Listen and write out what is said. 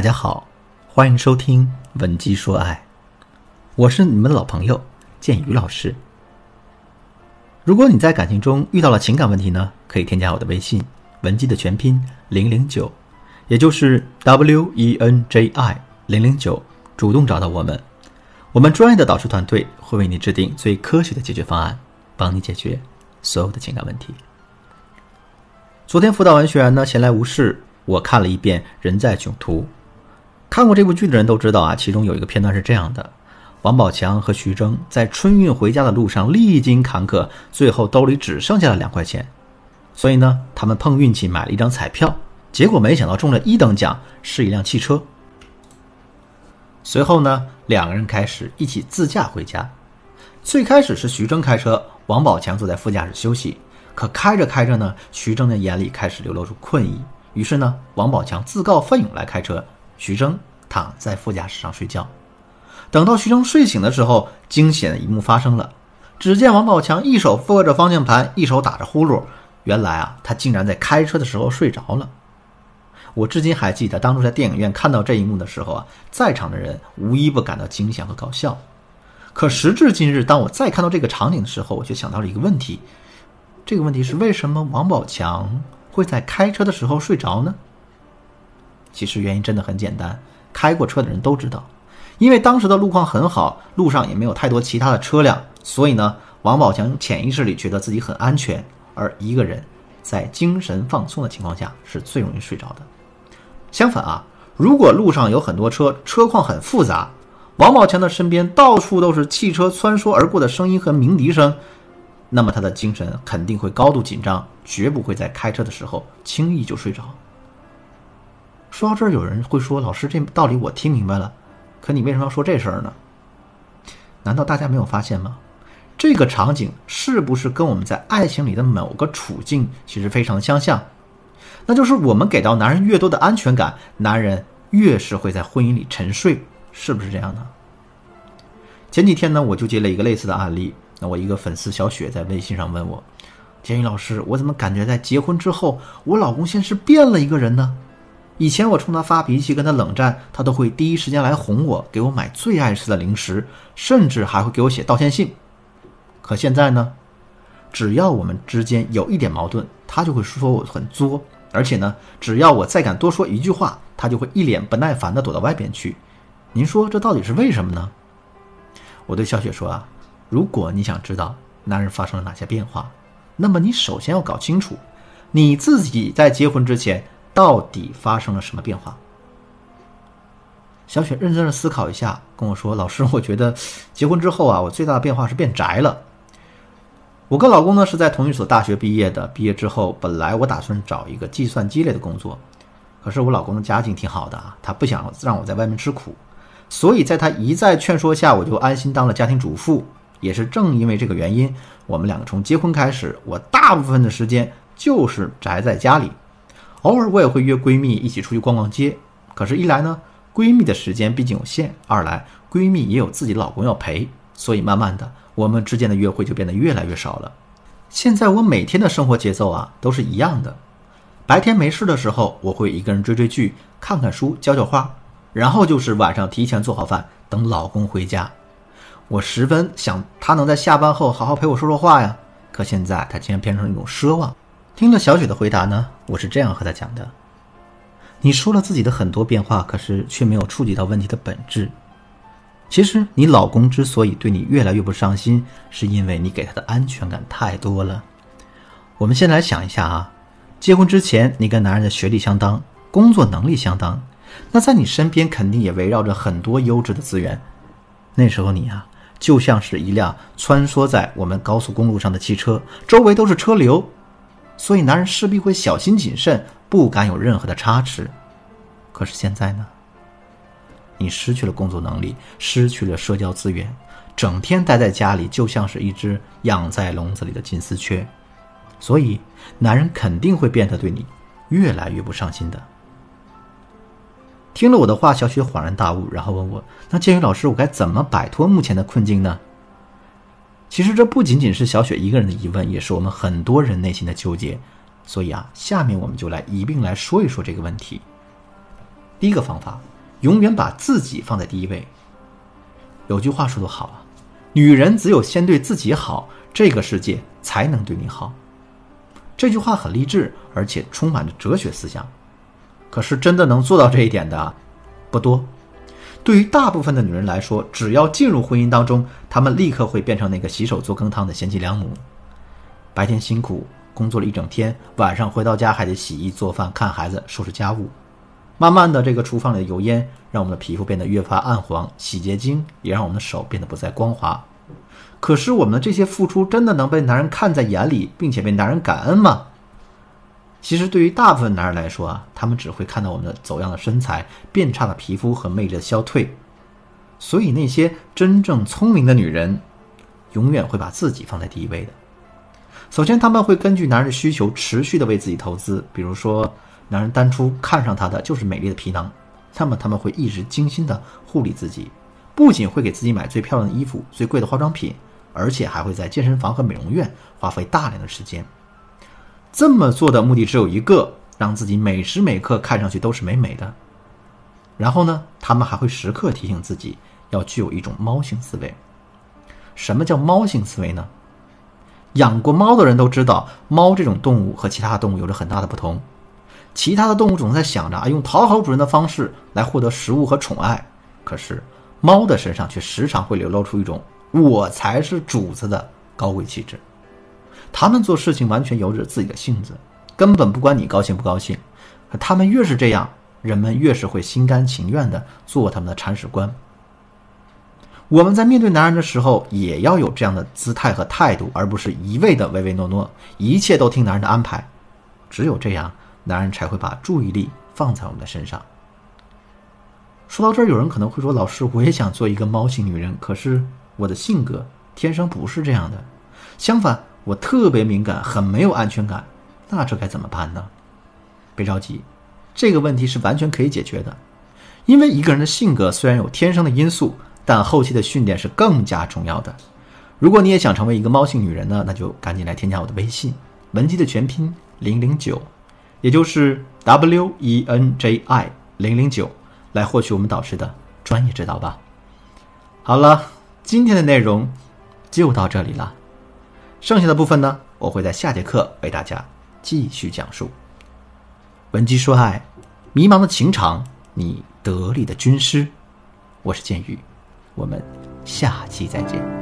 大家好，欢迎收听《文姬说爱》，我是你们的老朋友建宇老师。如果你在感情中遇到了情感问题呢，可以添加我的微信“文姬”的全拼零零九，也就是 W E N J I 零零九，主动找到我们，我们专业的导师团队会为你制定最科学的解决方案，帮你解决所有的情感问题。昨天辅导完学员呢，闲来无事，我看了一遍《人在囧途》。看过这部剧的人都知道啊，其中有一个片段是这样的：王宝强和徐峥在春运回家的路上历经坎坷，最后兜里只剩下了两块钱，所以呢，他们碰运气买了一张彩票，结果没想到中了一等奖，是一辆汽车。随后呢，两个人开始一起自驾回家。最开始是徐峥开车，王宝强坐在副驾驶休息。可开着开着呢，徐峥的眼里开始流露出困意。于是呢，王宝强自告奋勇来开车，徐峥躺在副驾驶上睡觉。等到徐峥睡醒的时候，惊险的一幕发生了。只见王宝强一手扶着方向盘，一手打着呼噜。原来啊，他竟然在开车的时候睡着了。我至今还记得当初在电影院看到这一幕的时候啊，在场的人无一不感到惊险和搞笑。可时至今日，当我再看到这个场景的时候，我就想到了一个问题。这个问题是为什么王宝强会在开车的时候睡着呢？其实原因真的很简单，开过车的人都知道，因为当时的路况很好，路上也没有太多其他的车辆，所以呢，王宝强潜意识里觉得自己很安全。而一个人在精神放松的情况下是最容易睡着的。相反啊，如果路上有很多车，车况很复杂，王宝强的身边到处都是汽车穿梭而过的声音和鸣笛声。那么他的精神肯定会高度紧张，绝不会在开车的时候轻易就睡着。说到这儿，有人会说：“老师，这道理我听明白了，可你为什么要说这事儿呢？”难道大家没有发现吗？这个场景是不是跟我们在爱情里的某个处境其实非常相像？那就是我们给到男人越多的安全感，男人越是会在婚姻里沉睡，是不是这样呢？前几天呢，我就接了一个类似的案例。那我一个粉丝小雪在微信上问我：“建宇老师，我怎么感觉在结婚之后，我老公先是变了一个人呢？以前我冲他发脾气，跟他冷战，他都会第一时间来哄我，给我买最爱吃的零食，甚至还会给我写道歉信。可现在呢，只要我们之间有一点矛盾，他就会说我很作，而且呢，只要我再敢多说一句话，他就会一脸不耐烦地躲到外边去。您说这到底是为什么呢？”我对小雪说啊。如果你想知道男人发生了哪些变化，那么你首先要搞清楚，你自己在结婚之前到底发生了什么变化。小雪认真的思考一下，跟我说：“老师，我觉得结婚之后啊，我最大的变化是变宅了。我跟老公呢是在同一所大学毕业的，毕业之后本来我打算找一个计算机类的工作，可是我老公的家境挺好的啊，他不想让我在外面吃苦，所以在他一再劝说下，我就安心当了家庭主妇。”也是正因为这个原因，我们两个从结婚开始，我大部分的时间就是宅在家里，偶尔我也会约闺蜜一起出去逛逛街。可是，一来呢，闺蜜的时间毕竟有限；二来，闺蜜也有自己老公要陪，所以慢慢的，我们之间的约会就变得越来越少了。现在我每天的生活节奏啊都是一样的，白天没事的时候，我会一个人追追剧、看看书、浇浇花，然后就是晚上提前做好饭，等老公回家。我十分想他能在下班后好好陪我说说话呀，可现在他竟然变成了一种奢望。听了小雪的回答呢，我是这样和她讲的：你说了自己的很多变化，可是却没有触及到问题的本质。其实你老公之所以对你越来越不上心，是因为你给他的安全感太多了。我们先来想一下啊，结婚之前你跟男人的学历相当，工作能力相当，那在你身边肯定也围绕着很多优质的资源。那时候你啊。就像是一辆穿梭在我们高速公路上的汽车，周围都是车流，所以男人势必会小心谨慎，不敢有任何的差池。可是现在呢？你失去了工作能力，失去了社交资源，整天待在家里，就像是一只养在笼子里的金丝雀，所以男人肯定会变得对你越来越不上心的。听了我的话，小雪恍然大悟，然后问我：“那建宇老师，我该怎么摆脱目前的困境呢？”其实这不仅仅是小雪一个人的疑问，也是我们很多人内心的纠结。所以啊，下面我们就来一并来说一说这个问题。第一个方法，永远把自己放在第一位。有句话说得好啊，女人只有先对自己好，这个世界才能对你好。这句话很励志，而且充满着哲学思想。可是真的能做到这一点的不多。对于大部分的女人来说，只要进入婚姻当中，她们立刻会变成那个洗手做羹汤的贤妻良母。白天辛苦工作了一整天，晚上回到家还得洗衣做饭、看孩子、收拾家务。慢慢的，这个厨房里的油烟让我们的皮肤变得越发暗黄，洗洁精也让我们的手变得不再光滑。可是，我们的这些付出真的能被男人看在眼里，并且被男人感恩吗？其实，对于大部分男人来说啊，他们只会看到我们的走样的身材、变差的皮肤和魅力的消退。所以，那些真正聪明的女人，永远会把自己放在第一位的。首先，他们会根据男人的需求，持续的为自己投资。比如说，男人当初看上她的就是美丽的皮囊，那么他们会一直精心的护理自己，不仅会给自己买最漂亮的衣服、最贵的化妆品，而且还会在健身房和美容院花费大量的时间。这么做的目的只有一个，让自己每时每刻看上去都是美美的。然后呢，他们还会时刻提醒自己要具有一种猫性思维。什么叫猫性思维呢？养过猫的人都知道，猫这种动物和其他动物有着很大的不同。其他的动物总在想着啊，用讨好主人的方式来获得食物和宠爱，可是猫的身上却时常会流露出一种“我才是主子”的高贵气质。他们做事情完全由着自己的性子，根本不管你高兴不高兴。他们越是这样，人们越是会心甘情愿的做他们的铲屎官。我们在面对男人的时候，也要有这样的姿态和态度，而不是一味的唯唯诺诺，一切都听男人的安排。只有这样，男人才会把注意力放在我们的身上。说到这儿，有人可能会说：“老师，我也想做一个猫型女人，可是我的性格天生不是这样的。相反。”我特别敏感，很没有安全感，那这该怎么办呢？别着急，这个问题是完全可以解决的。因为一个人的性格虽然有天生的因素，但后期的训练是更加重要的。如果你也想成为一个猫性女人呢，那就赶紧来添加我的微信“文姬”的全拼零零九，也就是 W E N J I 零零九，来获取我们导师的专业指导吧。好了，今天的内容就到这里了。剩下的部分呢，我会在下节课为大家继续讲述。闻鸡说爱，迷茫的情场，你得力的军师，我是剑宇，我们下期再见。